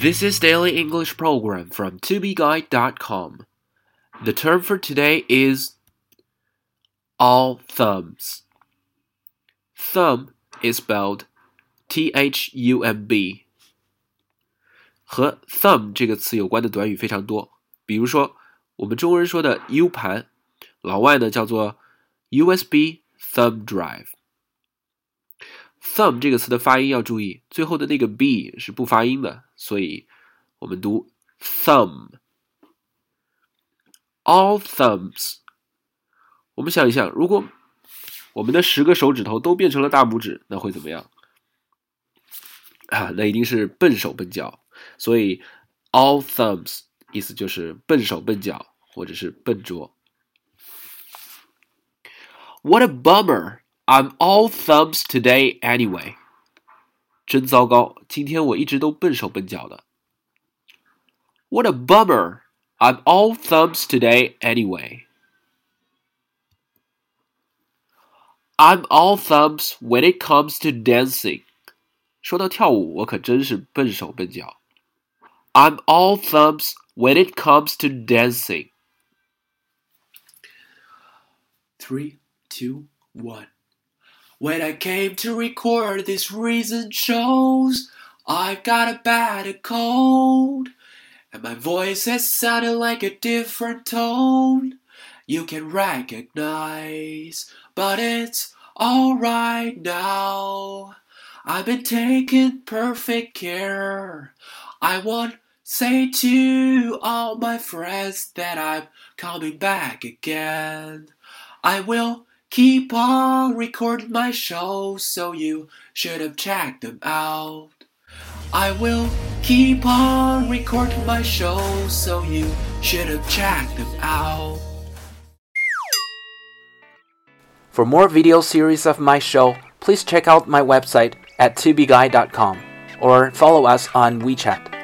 This is Daily English Program from tobeguide.com. The term for today is all thumbs. Thumb is spelled T H U M B. 和 thumb 这个词有关的短语非常多，比如说我们中国人说的 U 盘，老外呢叫做 USB thumb drive。 Thumb 这个词的发音要注意，最后的那个 b 是不发音的，所以我们读 thumb。All thumbs。我们想一想，如果我们的十个手指头都变成了大拇指，那会怎么样？啊，那一定是笨手笨脚。所以 all thumbs 意思就是笨手笨脚或者是笨拙。What a bummer! I'm all thumbs today anyway. 真糟糕，今天我一直都笨手笨脚的。What a bummer! I'm all thumbs today anyway. I'm all thumbs when it comes to dancing. 说到跳舞，我可真是笨手笨脚。I'm all thumbs when it comes to dancing. Three, two, one. When I came to record this reason shows I've got a bad cold and my voice has sounded like a different tone you can recognize, but it's alright now. I've been taking perfect care. I want say to all my friends that I'm coming back again. I will keep on recording my show, so you should have checked them out. I will keep on recording my show, so you should have checked them out. For more video series of my show, please check out my website at tubeguy.com or follow us on WeChat.